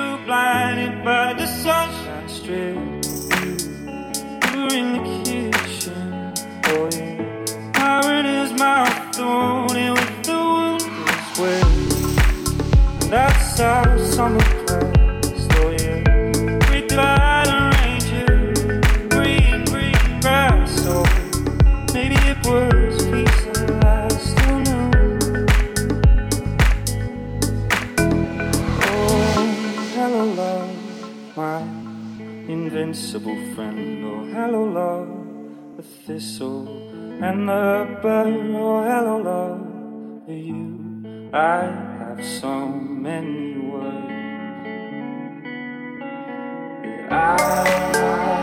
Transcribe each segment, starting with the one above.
serial, blinded by the sunshine strip. You were in the kitchen, yeah. Powering his mouth, thrown in with the way. And that's our summer invincible friend. Oh, hello, love, the thistle and the bud. Oh, hello, love, for you. I have so many words. that I I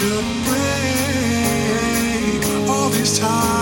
should break all this time.